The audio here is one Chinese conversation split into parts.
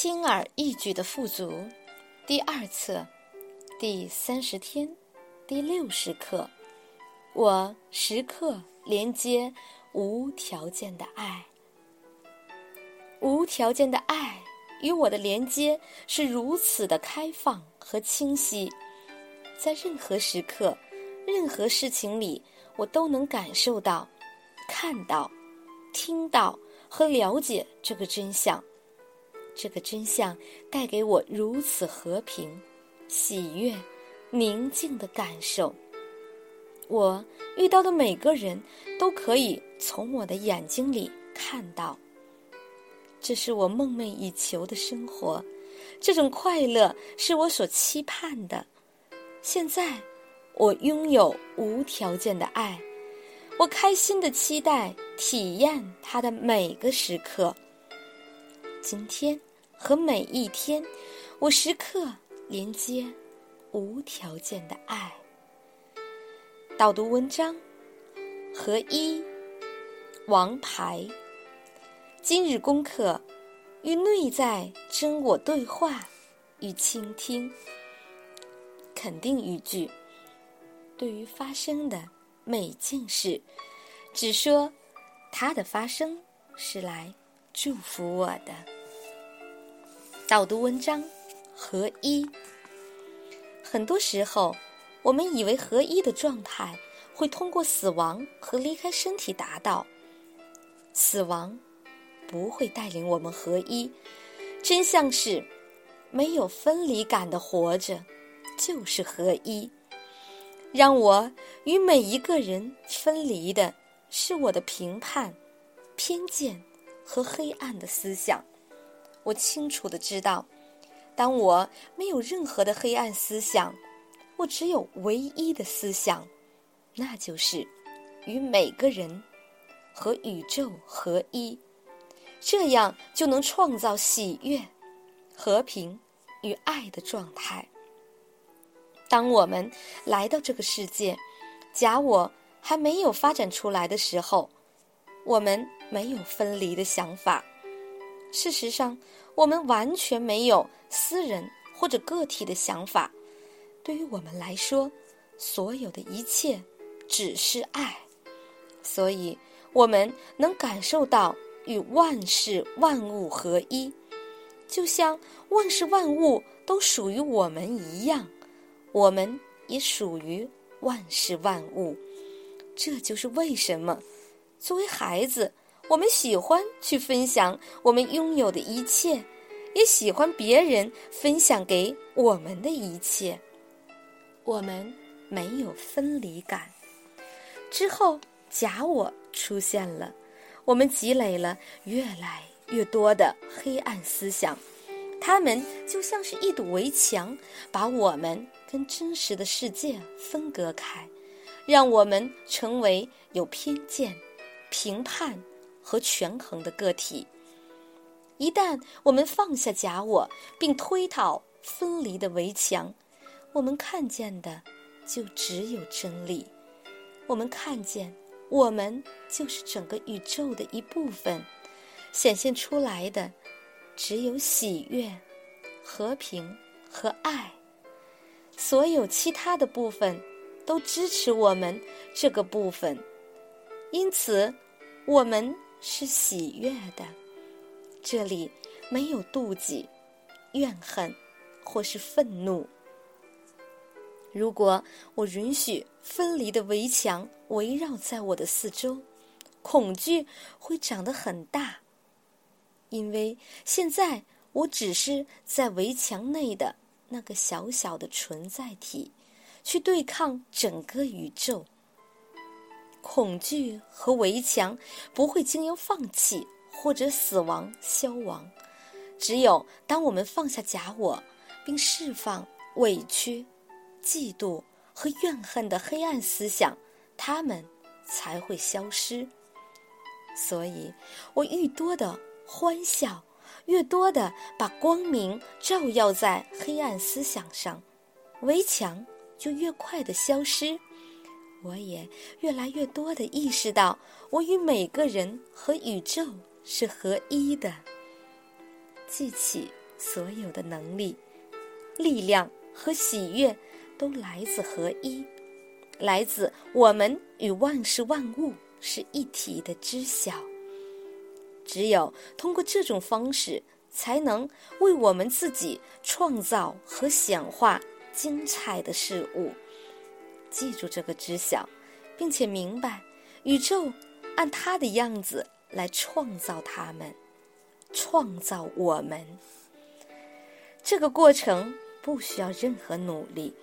轻而易举的富足，第二册，第三十天，第六十课。我时刻连接无条件的爱，无条件的爱与我的连接是如此的开放和清晰，在任何时刻、任何事情里，我都能感受到、看到、听到和了解这个真相。这个真相带给我如此和平、喜悦、宁静的感受。我遇到的每个人都可以从我的眼睛里看到。这是我梦寐以求的生活，这种快乐是我所期盼的。现在，我拥有无条件的爱，我开心的期待体验它的每个时刻。今天。和每一天，我时刻连接无条件的爱。导读文章：合一王牌。今日功课：与内在真我对话与倾听。肯定语句：对于发生的每件事，只说它的发生是来祝福我的。导读文章，合一。很多时候，我们以为合一的状态会通过死亡和离开身体达到。死亡不会带领我们合一。真相是，没有分离感的活着就是合一。让我与每一个人分离的是我的评判、偏见和黑暗的思想。我清楚的知道，当我没有任何的黑暗思想，我只有唯一的思想，那就是与每个人和宇宙合一，这样就能创造喜悦、和平与爱的状态。当我们来到这个世界，假我还没有发展出来的时候，我们没有分离的想法。事实上，我们完全没有私人或者个体的想法。对于我们来说，所有的一切只是爱，所以我们能感受到与万事万物合一，就像万事万物都属于我们一样，我们也属于万事万物。这就是为什么，作为孩子。我们喜欢去分享我们拥有的一切，也喜欢别人分享给我们的一切。我们没有分离感。之后，假我出现了，我们积累了越来越多的黑暗思想，它们就像是一堵围墙，把我们跟真实的世界分隔开，让我们成为有偏见、评判。和权衡的个体，一旦我们放下假我，并推倒分离的围墙，我们看见的就只有真理。我们看见，我们就是整个宇宙的一部分，显现出来的只有喜悦、和平和爱。所有其他的部分都支持我们这个部分，因此我们。是喜悦的，这里没有妒忌、怨恨或是愤怒。如果我允许分离的围墙围绕在我的四周，恐惧会长得很大，因为现在我只是在围墙内的那个小小的存在体，去对抗整个宇宙。恐惧和围墙不会经由放弃或者死亡消亡，只有当我们放下假我，并释放委屈、嫉妒和怨恨的黑暗思想，它们才会消失。所以，我愈多的欢笑，越多的把光明照耀在黑暗思想上，围墙就越快的消失。我也越来越多的意识到，我与每个人和宇宙是合一的。记起所有的能力、力量和喜悦都来自合一，来自我们与万事万物是一体的知晓。只有通过这种方式，才能为我们自己创造和显化精彩的事物。记住这个知晓，并且明白，宇宙按它的样子来创造它们，创造我们。这个过程不需要任何努力，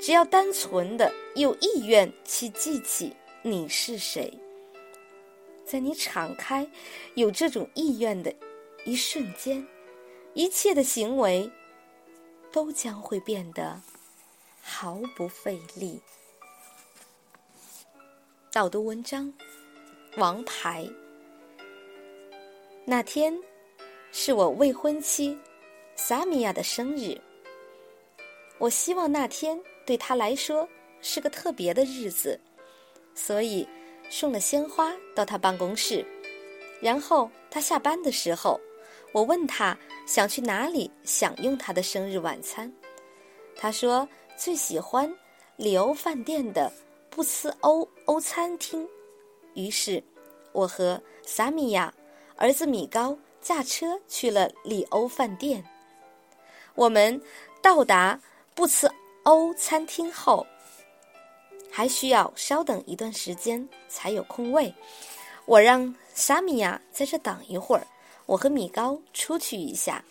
只要单纯的有意愿去记起你是谁。在你敞开、有这种意愿的一瞬间，一切的行为都将会变得毫不费力。导读文章：王牌。那天是我未婚妻萨米亚的生日，我希望那天对她来说是个特别的日子，所以。送了鲜花到她办公室，然后她下班的时候，我问她想去哪里享用她的生日晚餐。她说最喜欢里欧饭店的布斯欧欧餐厅。于是，我和萨米亚儿子米高驾车去了里欧饭店。我们到达布茨欧餐厅后。还需要稍等一段时间才有空位，我让萨米亚在这等一会儿，我和米高出去一下。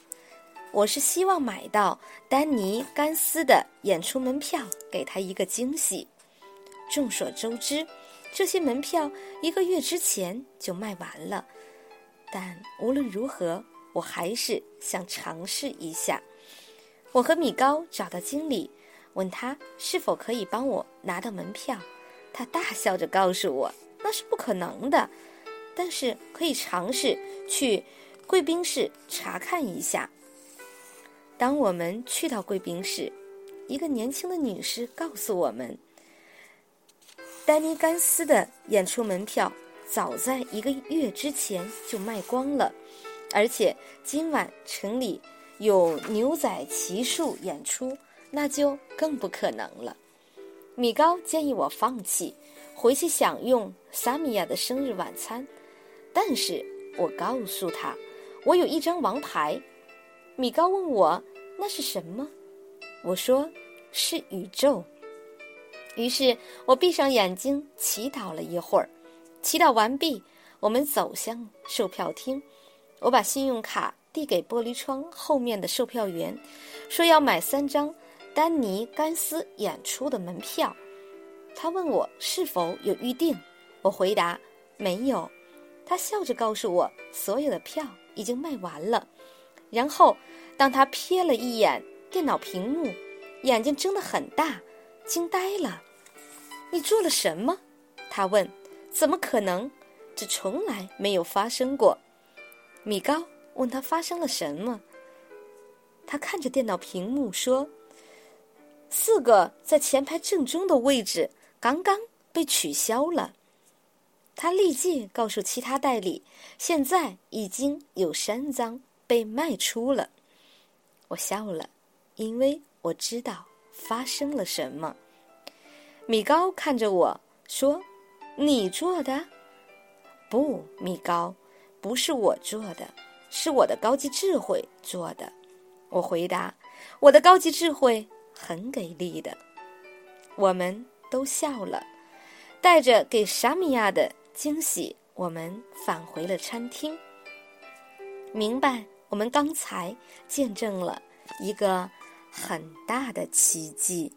我是希望买到丹尼甘斯的演出门票，给他一个惊喜。众所周知，这些门票一个月之前就卖完了，但无论如何，我还是想尝试一下。我和米高找到经理。问他是否可以帮我拿到门票，他大笑着告诉我那是不可能的，但是可以尝试去贵宾室查看一下。当我们去到贵宾室，一个年轻的女士告诉我们，丹尼甘斯的演出门票早在一个月之前就卖光了，而且今晚城里有牛仔骑术演出。那就更不可能了。米高建议我放弃，回去享用萨米亚的生日晚餐。但是我告诉他，我有一张王牌。米高问我那是什么，我说是宇宙。于是我闭上眼睛祈祷了一会儿，祈祷完毕，我们走向售票厅。我把信用卡递给玻璃窗后面的售票员，说要买三张。丹尼甘斯演出的门票，他问我是否有预定，我回答没有。他笑着告诉我，所有的票已经卖完了。然后，当他瞥了一眼电脑屏幕，眼睛睁得很大，惊呆了。你做了什么？他问。怎么可能？这从来没有发生过。米高问他发生了什么。他看着电脑屏幕说。四个在前排正中的位置刚刚被取消了。他立即告诉其他代理，现在已经有三张被卖出了。我笑了，因为我知道发生了什么。米高看着我说：“你做的？不，米高，不是我做的，是我的高级智慧做的。”我回答：“我的高级智慧。”很给力的，我们都笑了。带着给沙米亚的惊喜，我们返回了餐厅。明白，我们刚才见证了一个很大的奇迹。